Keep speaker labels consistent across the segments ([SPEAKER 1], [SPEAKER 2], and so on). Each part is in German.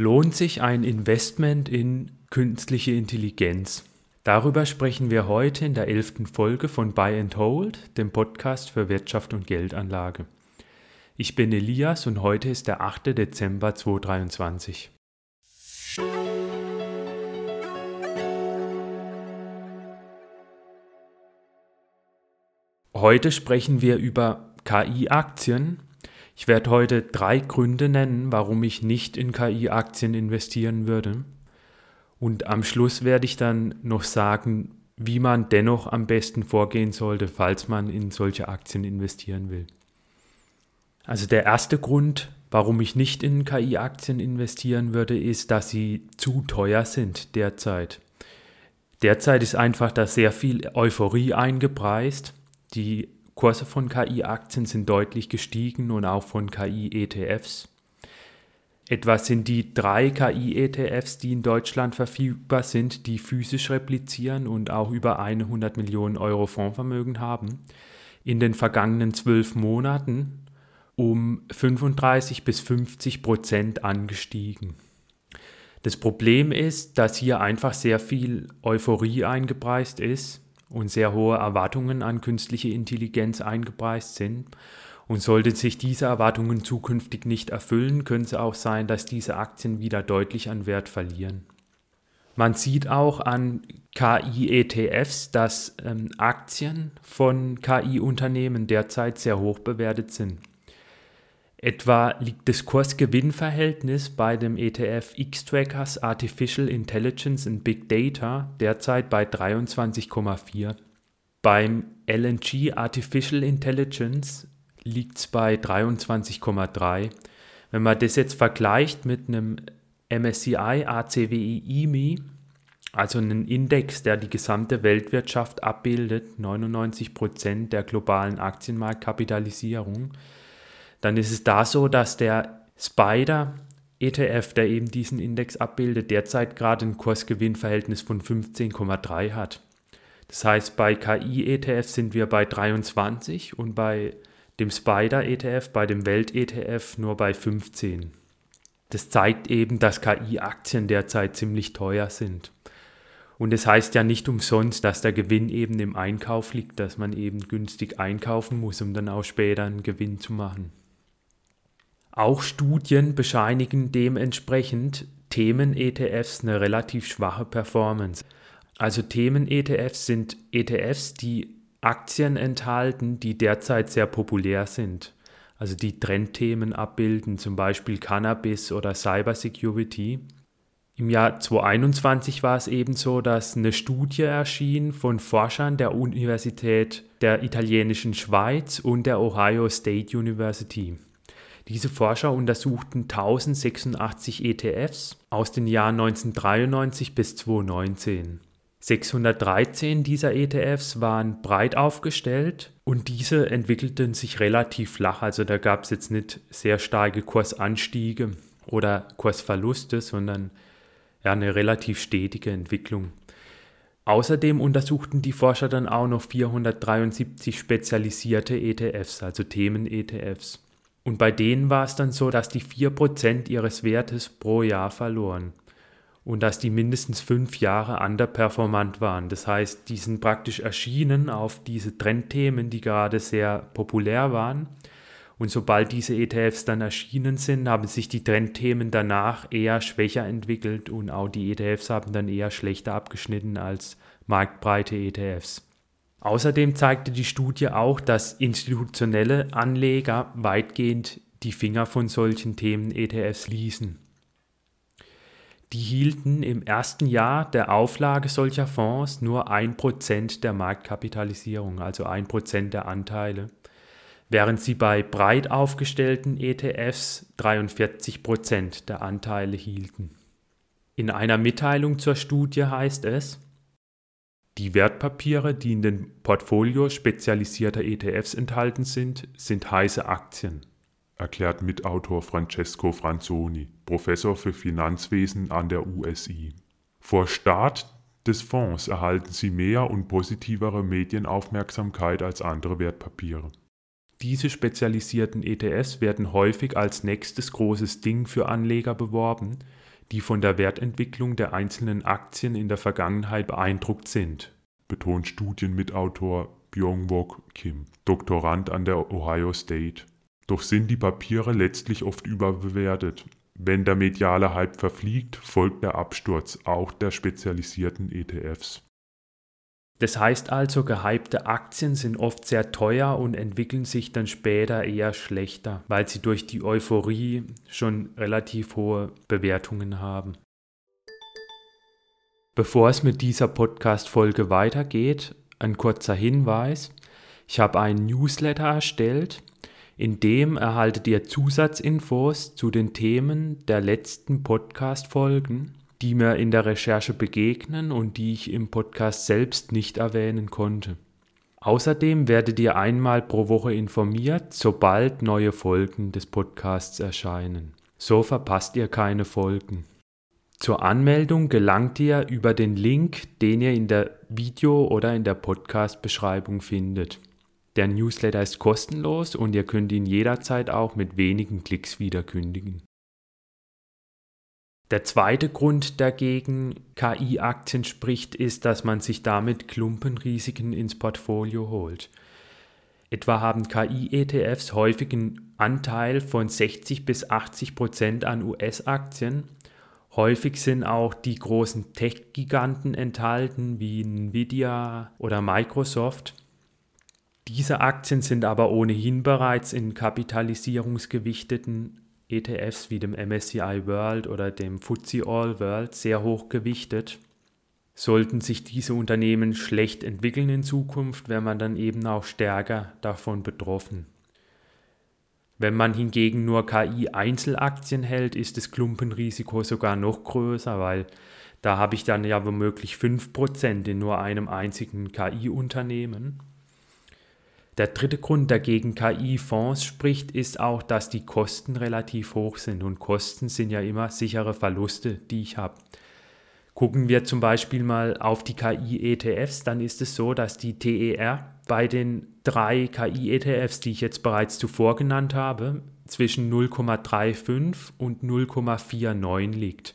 [SPEAKER 1] Lohnt sich ein Investment in künstliche Intelligenz? Darüber sprechen wir heute in der elften Folge von Buy and Hold, dem Podcast für Wirtschaft und Geldanlage. Ich bin Elias und heute ist der 8. Dezember 2023. Heute sprechen wir über KI-Aktien ich werde heute drei Gründe nennen, warum ich nicht in KI-Aktien investieren würde. Und am Schluss werde ich dann noch sagen, wie man dennoch am besten vorgehen sollte, falls man in solche Aktien investieren will. Also der erste Grund, warum ich nicht in KI-Aktien investieren würde, ist, dass sie zu teuer sind derzeit. Derzeit ist einfach da sehr viel Euphorie eingepreist. Die Kurse von KI-Aktien sind deutlich gestiegen und auch von KI-ETFs. Etwa sind die drei KI-ETFs, die in Deutschland verfügbar sind, die physisch replizieren und auch über 100 Millionen Euro Fondsvermögen haben, in den vergangenen zwölf Monaten um 35 bis 50 Prozent angestiegen. Das Problem ist, dass hier einfach sehr viel Euphorie eingepreist ist und sehr hohe Erwartungen an künstliche Intelligenz eingepreist sind. Und sollten sich diese Erwartungen zukünftig nicht erfüllen, könnte es auch sein, dass diese Aktien wieder deutlich an Wert verlieren. Man sieht auch an KI-ETFs, dass ähm, Aktien von KI-Unternehmen derzeit sehr hoch bewertet sind. Etwa liegt das Kurs-Gewinn-Verhältnis bei dem ETF X-Trackers Artificial Intelligence and Big Data derzeit bei 23,4. Beim LNG Artificial Intelligence liegt es bei 23,3. Wenn man das jetzt vergleicht mit einem MSCI ACWI IMI, also einen Index, der die gesamte Weltwirtschaft abbildet, 99% der globalen Aktienmarktkapitalisierung, dann ist es da so, dass der Spider ETF, der eben diesen Index abbildet, derzeit gerade ein Kursgewinnverhältnis von 15,3 hat. Das heißt, bei KI-ETF sind wir bei 23 und bei dem Spider-ETF, bei dem Welt-ETF nur bei 15. Das zeigt eben, dass KI-Aktien derzeit ziemlich teuer sind. Und es das heißt ja nicht umsonst, dass der Gewinn eben im Einkauf liegt, dass man eben günstig einkaufen muss, um dann auch später einen Gewinn zu machen. Auch Studien bescheinigen dementsprechend Themen-ETFs eine relativ schwache Performance. Also Themen-ETFs sind ETFs, die Aktien enthalten, die derzeit sehr populär sind. Also die Trendthemen abbilden, zum Beispiel Cannabis oder Cybersecurity. Im Jahr 2021 war es eben so, dass eine Studie erschien von Forschern der Universität der italienischen Schweiz und der Ohio State University. Diese Forscher untersuchten 1086 ETFs aus den Jahren 1993 bis 2019. 613 dieser ETFs waren breit aufgestellt und diese entwickelten sich relativ flach. Also da gab es jetzt nicht sehr starke Kursanstiege oder Kursverluste, sondern ja, eine relativ stetige Entwicklung. Außerdem untersuchten die Forscher dann auch noch 473 spezialisierte ETFs, also Themen-ETFs. Und bei denen war es dann so, dass die 4% ihres Wertes pro Jahr verloren und dass die mindestens fünf Jahre underperformant waren. Das heißt, die sind praktisch erschienen auf diese Trendthemen, die gerade sehr populär waren. Und sobald diese ETFs dann erschienen sind, haben sich die Trendthemen danach eher schwächer entwickelt und auch die ETFs haben dann eher schlechter abgeschnitten als marktbreite ETFs. Außerdem zeigte die Studie auch, dass institutionelle Anleger weitgehend die Finger von solchen Themen-ETFs ließen. Die hielten im ersten Jahr der Auflage solcher Fonds nur 1% der Marktkapitalisierung, also 1% der Anteile, während sie bei breit aufgestellten ETFs 43% der Anteile hielten. In einer Mitteilung zur Studie heißt es, die Wertpapiere, die in den Portfolios spezialisierter ETFs enthalten sind, sind heiße Aktien, erklärt Mitautor Francesco Franzoni, Professor für Finanzwesen an der USI. Vor Start des Fonds erhalten sie mehr und positivere Medienaufmerksamkeit als andere Wertpapiere. Diese spezialisierten ETFs werden häufig als nächstes großes Ding für Anleger beworben, die von der Wertentwicklung der einzelnen Aktien in der Vergangenheit beeindruckt sind, betont Studienmitautor Byung-Wook Kim, Doktorand an der Ohio State. Doch sind die Papiere letztlich oft überbewertet. Wenn der mediale Hype verfliegt, folgt der Absturz auch der spezialisierten ETFs. Das heißt also, gehypte Aktien sind oft sehr teuer und entwickeln sich dann später eher schlechter, weil sie durch die Euphorie schon relativ hohe Bewertungen haben. Bevor es mit dieser Podcast-Folge weitergeht, ein kurzer Hinweis. Ich habe einen Newsletter erstellt, in dem erhaltet ihr Zusatzinfos zu den Themen der letzten Podcast-Folgen die mir in der Recherche begegnen und die ich im Podcast selbst nicht erwähnen konnte. Außerdem werdet ihr einmal pro Woche informiert, sobald neue Folgen des Podcasts erscheinen. So verpasst ihr keine Folgen. Zur Anmeldung gelangt ihr über den Link, den ihr in der Video- oder in der Podcast-Beschreibung findet. Der Newsletter ist kostenlos und ihr könnt ihn jederzeit auch mit wenigen Klicks wieder kündigen. Der zweite Grund, der gegen KI-Aktien spricht, ist, dass man sich damit Klumpenrisiken ins Portfolio holt. Etwa haben KI-ETFs häufig einen Anteil von 60 bis 80 Prozent an US-Aktien. Häufig sind auch die großen Tech-Giganten enthalten, wie Nvidia oder Microsoft. Diese Aktien sind aber ohnehin bereits in kapitalisierungsgewichteten ETFs wie dem MSCI World oder dem FTSE All World sehr hoch gewichtet. Sollten sich diese Unternehmen schlecht entwickeln in Zukunft, wäre man dann eben auch stärker davon betroffen. Wenn man hingegen nur KI-Einzelaktien hält, ist das Klumpenrisiko sogar noch größer, weil da habe ich dann ja womöglich 5% in nur einem einzigen KI-Unternehmen. Der dritte Grund, der gegen KI-Fonds spricht, ist auch, dass die Kosten relativ hoch sind und Kosten sind ja immer sichere Verluste, die ich habe. Gucken wir zum Beispiel mal auf die KI-ETFs, dann ist es so, dass die TER bei den drei KI-ETFs, die ich jetzt bereits zuvor genannt habe, zwischen 0,35 und 0,49 liegt.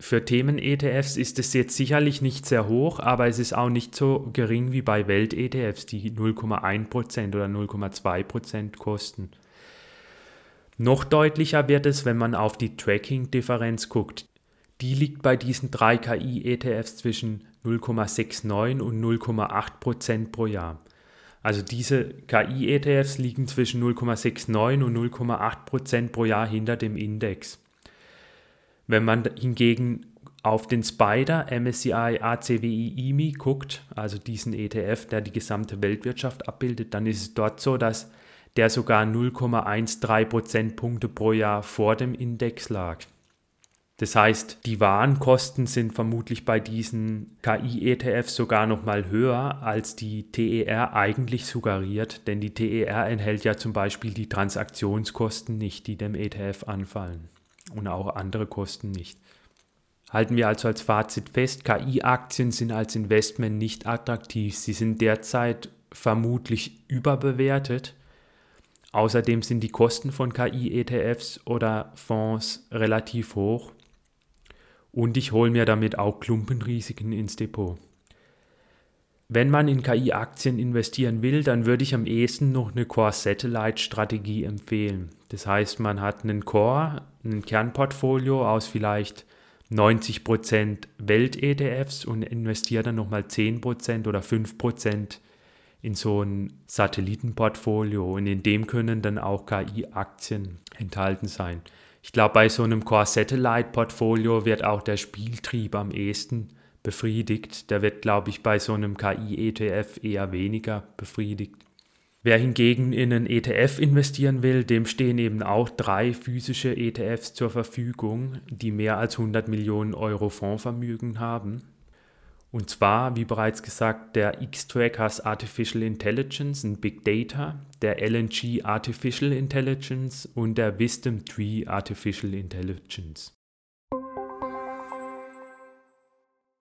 [SPEAKER 1] Für Themen-ETFs ist es jetzt sicherlich nicht sehr hoch, aber es ist auch nicht so gering wie bei Welt-ETFs, die 0,1% oder 0,2% kosten. Noch deutlicher wird es, wenn man auf die Tracking-Differenz guckt. Die liegt bei diesen drei KI-ETFs zwischen 0,69 und 0,8% pro Jahr. Also diese KI-ETFs liegen zwischen 0,69 und 0,8% pro Jahr hinter dem Index. Wenn man hingegen auf den Spider MSCI ACWI IMI guckt, also diesen ETF, der die gesamte Weltwirtschaft abbildet, dann ist es dort so, dass der sogar 0,13 Prozentpunkte pro Jahr vor dem Index lag. Das heißt, die Warenkosten sind vermutlich bei diesen KI-ETFs sogar noch mal höher, als die TER eigentlich suggeriert, denn die TER enthält ja zum Beispiel die Transaktionskosten nicht, die dem ETF anfallen und auch andere Kosten nicht. Halten wir also als Fazit fest, KI-Aktien sind als Investment nicht attraktiv. Sie sind derzeit vermutlich überbewertet. Außerdem sind die Kosten von KI-ETFs oder Fonds relativ hoch. Und ich hole mir damit auch Klumpenrisiken ins Depot. Wenn man in KI-Aktien investieren will, dann würde ich am ehesten noch eine Core-Satellite-Strategie empfehlen. Das heißt, man hat einen Core, ein Kernportfolio aus vielleicht 90% Welt-ETFs und investiert dann nochmal 10% oder 5% in so ein Satellitenportfolio und in dem können dann auch KI-Aktien enthalten sein. Ich glaube, bei so einem Core-Satellite-Portfolio wird auch der Spieltrieb am ehesten befriedigt. Der wird, glaube ich, bei so einem KI-ETF eher weniger befriedigt. Wer hingegen in einen ETF investieren will, dem stehen eben auch drei physische ETFs zur Verfügung, die mehr als 100 Millionen Euro Fondsvermögen haben. Und zwar, wie bereits gesagt, der X-Trackers Artificial Intelligence und Big Data, der LNG Artificial Intelligence und der Wisdom Tree Artificial Intelligence.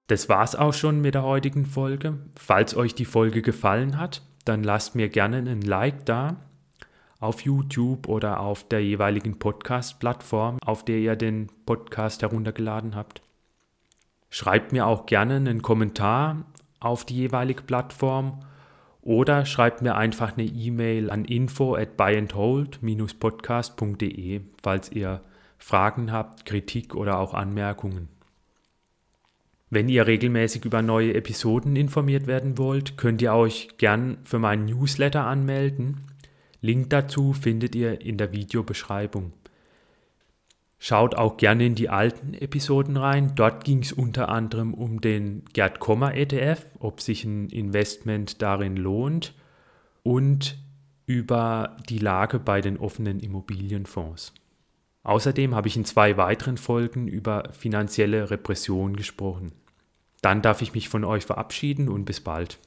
[SPEAKER 1] Das war's auch schon mit der heutigen Folge. Falls euch die Folge gefallen hat, dann lasst mir gerne einen Like da. auf YouTube oder auf der jeweiligen Podcast-Plattform, auf der ihr den Podcast heruntergeladen habt. Schreibt mir auch gerne einen Kommentar auf die jeweilige Plattform oder schreibt mir einfach eine E-Mail an info at buyandhold-podcast.de, falls ihr Fragen habt, Kritik oder auch Anmerkungen. Wenn ihr regelmäßig über neue Episoden informiert werden wollt, könnt ihr euch gern für meinen Newsletter anmelden. Link dazu findet ihr in der Videobeschreibung. Schaut auch gerne in die alten Episoden rein. Dort ging es unter anderem um den Gerd Kommer ETF, ob sich ein Investment darin lohnt und über die Lage bei den offenen Immobilienfonds. Außerdem habe ich in zwei weiteren Folgen über finanzielle Repression gesprochen. Dann darf ich mich von euch verabschieden und bis bald.